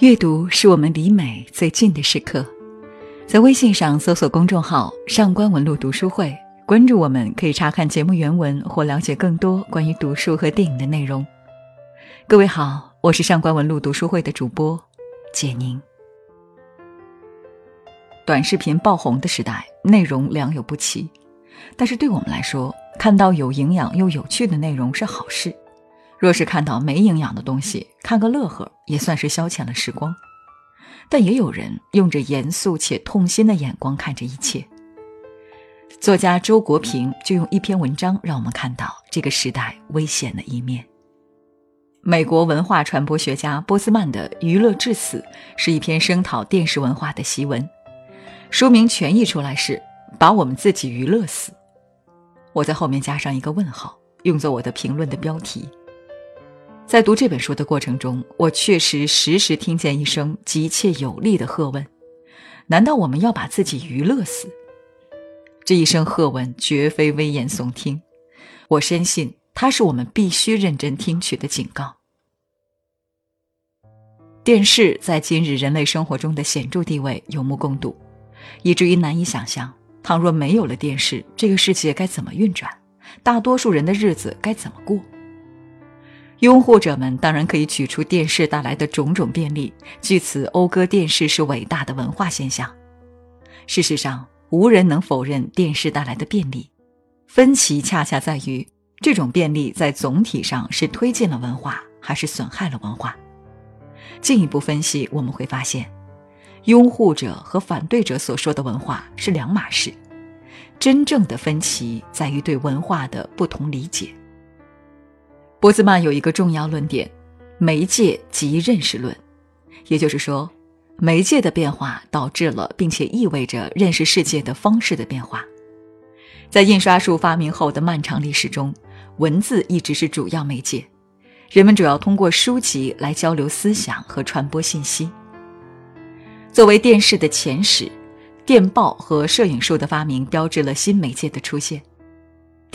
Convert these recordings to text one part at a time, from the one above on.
阅读是我们离美最近的时刻，在微信上搜索公众号“上官文露读书会”，关注我们，可以查看节目原文或了解更多关于读书和电影的内容。各位好，我是上官文露读书会的主播简宁。短视频爆红的时代，内容良莠不齐，但是对我们来说，看到有营养又有趣的内容是好事。若是看到没营养的东西，看个乐呵也算是消遣了时光。但也有人用着严肃且痛心的眼光看着一切。作家周国平就用一篇文章让我们看到这个时代危险的一面。美国文化传播学家波斯曼的《娱乐至死》是一篇声讨电视文化的檄文，书名全译出来是“把我们自己娱乐死”。我在后面加上一个问号，用作我的评论的标题。在读这本书的过程中，我确实时时听见一声急切有力的喝问：“难道我们要把自己娱乐死？”这一声喝问绝非危言耸听，我深信它是我们必须认真听取的警告。电视在今日人类生活中的显著地位有目共睹，以至于难以想象，倘若没有了电视，这个世界该怎么运转？大多数人的日子该怎么过？拥护者们当然可以举出电视带来的种种便利，据此讴歌电视是伟大的文化现象。事实上，无人能否认电视带来的便利。分歧恰恰在于，这种便利在总体上是推进了文化，还是损害了文化。进一步分析，我们会发现，拥护者和反对者所说的文化是两码事。真正的分歧在于对文化的不同理解。波兹曼有一个重要论点：媒介即认识论，也就是说，媒介的变化导致了并且意味着认识世界的方式的变化。在印刷术发明后的漫长历史中，文字一直是主要媒介，人们主要通过书籍来交流思想和传播信息。作为电视的前史，电报和摄影术的发明标志了新媒介的出现。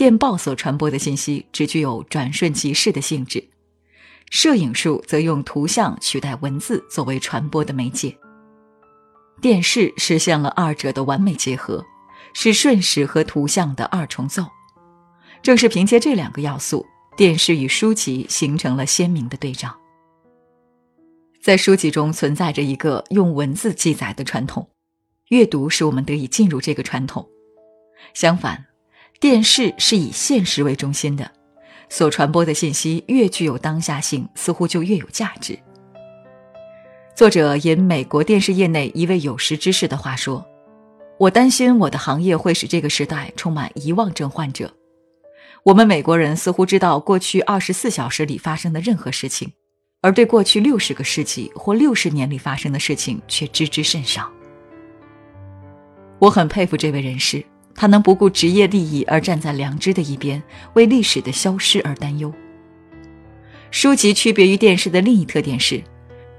电报所传播的信息只具有转瞬即逝的性质，摄影术则用图像取代文字作为传播的媒介。电视实现了二者的完美结合，是瞬时和图像的二重奏。正是凭借这两个要素，电视与书籍形成了鲜明的对照。在书籍中存在着一个用文字记载的传统，阅读使我们得以进入这个传统。相反。电视是以现实为中心的，所传播的信息越具有当下性，似乎就越有价值。作者引美国电视业内一位有识之士的话说：“我担心我的行业会使这个时代充满遗忘症患者。我们美国人似乎知道过去二十四小时里发生的任何事情，而对过去六十个世纪或六十年里发生的事情却知之甚少。”我很佩服这位人士。他能不顾职业利益而站在良知的一边，为历史的消失而担忧。书籍区别于电视的另一特点是，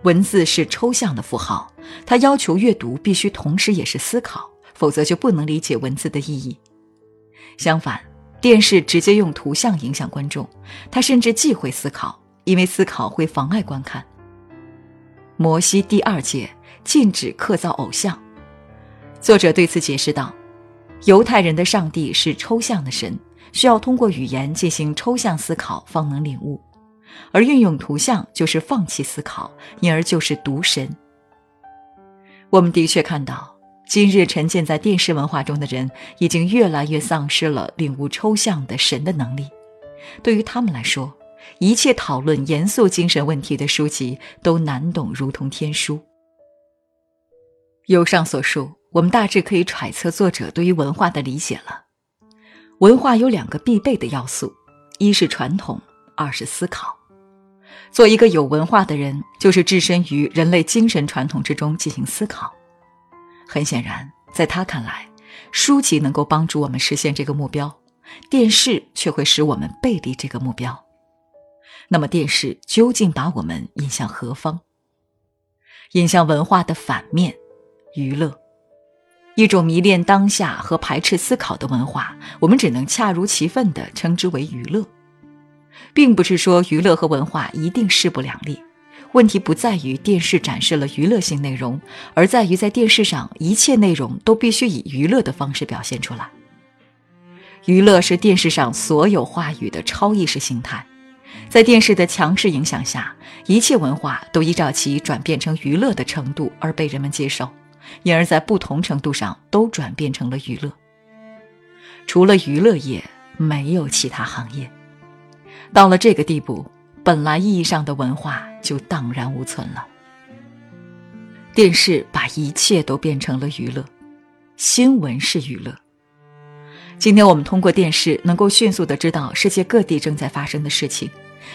文字是抽象的符号，它要求阅读必须同时也是思考，否则就不能理解文字的意义。相反，电视直接用图像影响观众，它甚至忌讳思考，因为思考会妨碍观看。摩西第二诫禁止刻造偶像，作者对此解释道。犹太人的上帝是抽象的神，需要通过语言进行抽象思考方能领悟，而运用图像就是放弃思考，因而就是独神。我们的确看到，今日沉浸在电视文化中的人，已经越来越丧失了领悟抽象的神的能力。对于他们来说，一切讨论严肃精神问题的书籍都难懂如同天书。由上所述。我们大致可以揣测作者对于文化的理解了。文化有两个必备的要素，一是传统，二是思考。做一个有文化的人，就是置身于人类精神传统之中进行思考。很显然，在他看来，书籍能够帮助我们实现这个目标，电视却会使我们背离这个目标。那么，电视究竟把我们引向何方？引向文化的反面，娱乐。一种迷恋当下和排斥思考的文化，我们只能恰如其分地称之为娱乐，并不是说娱乐和文化一定势不两立，问题不在于电视展示了娱乐性内容，而在于在电视上一切内容都必须以娱乐的方式表现出来。娱乐是电视上所有话语的超意识形态，在电视的强势影响下，一切文化都依照其转变成娱乐的程度而被人们接受，因而，在不同程度上都转变成了娱乐。除了娱乐业，没有其他行业。到了这个地步，本来意义上的文化就荡然无存了。电视把一切都变成了娱乐，新闻是娱乐。今天我们通过电视能够迅速的知道世界各地正在发生的事情，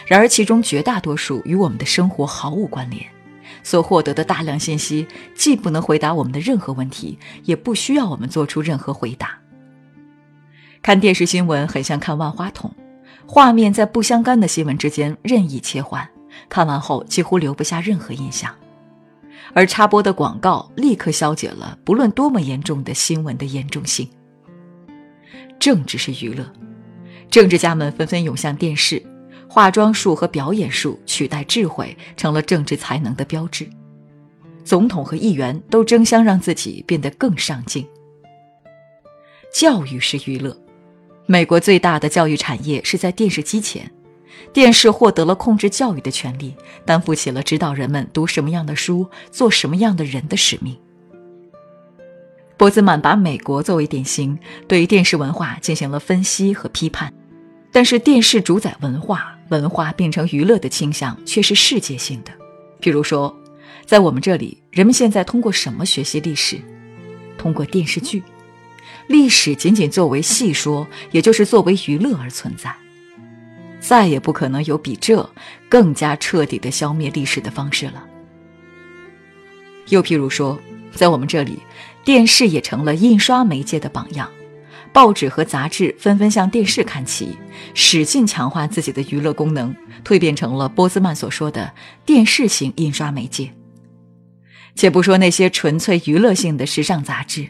然而其中绝大多数与我们的生活毫无关联。所获得的大量信息既不能回答我们的任何问题，也不需要我们做出任何回答。看电视新闻很像看万花筒，画面在不相干的新闻之间任意切换，看完后几乎留不下任何印象，而插播的广告立刻消解了不论多么严重的新闻的严重性。政治是娱乐，政治家们纷纷涌向电视，化妆术和表演术取代智慧，成了政治才能的标志。总统和议员都争相让自己变得更上进。教育是娱乐，美国最大的教育产业是在电视机前，电视获得了控制教育的权利，担负起了指导人们读什么样的书、做什么样的人的使命。波兹曼把美国作为典型，对电视文化进行了分析和批判。但是，电视主宰文化，文化变成娱乐的倾向却是世界性的。比如说，在我们这里，人们现在通过什么学习历史？通过电视剧。历史仅仅作为戏说，也就是作为娱乐而存在。再也不可能有比这更加彻底的消灭历史的方式了。又譬如说，在我们这里。电视也成了印刷媒介的榜样，报纸和杂志纷纷向电视看齐，使劲强化自己的娱乐功能，蜕变成了波兹曼所说的电视型印刷媒介。且不说那些纯粹娱乐性的时尚杂志，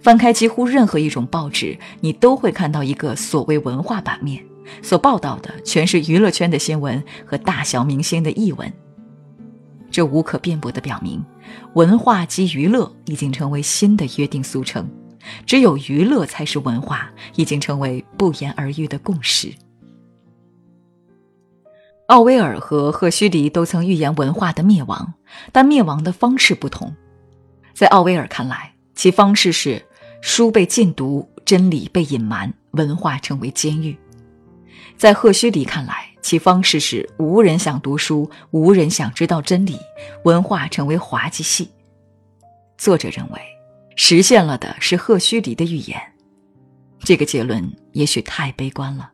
翻开几乎任何一种报纸，你都会看到一个所谓文化版面，所报道的全是娱乐圈的新闻和大小明星的译文。这无可辩驳地表明，文化及娱乐已经成为新的约定俗成，只有娱乐才是文化，已经成为不言而喻的共识。奥威尔和赫胥黎都曾预言文化的灭亡，但灭亡的方式不同。在奥威尔看来，其方式是书被禁读，真理被隐瞒，文化成为监狱；在赫胥黎看来，其方式是无人想读书，无人想知道真理，文化成为滑稽戏。作者认为，实现了的是赫胥黎的预言。这个结论也许太悲观了。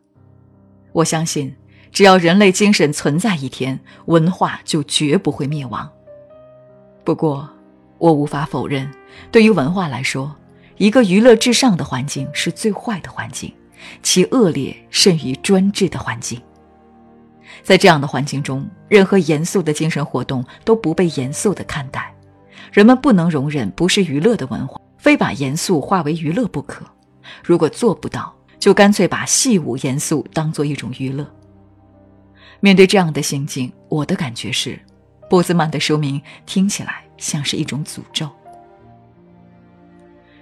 我相信，只要人类精神存在一天，文化就绝不会灭亡。不过，我无法否认，对于文化来说，一个娱乐至上的环境是最坏的环境，其恶劣甚于专制的环境。在这样的环境中，任何严肃的精神活动都不被严肃的看待。人们不能容忍不是娱乐的文化，非把严肃化为娱乐不可。如果做不到，就干脆把戏舞严肃当做一种娱乐。面对这样的心境，我的感觉是，波兹曼的说明听起来像是一种诅咒。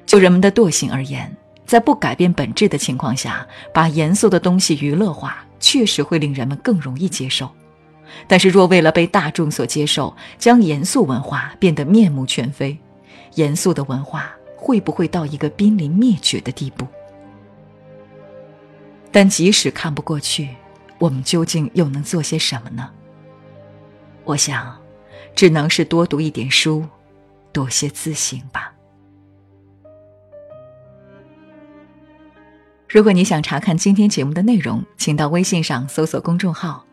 就人们的惰性而言，在不改变本质的情况下，把严肃的东西娱乐化。确实会令人们更容易接受，但是若为了被大众所接受，将严肃文化变得面目全非，严肃的文化会不会到一个濒临灭绝的地步？但即使看不过去，我们究竟又能做些什么呢？我想，只能是多读一点书，多些自省吧。如果你想查看今天节目的内容，请到微信上搜索公众号“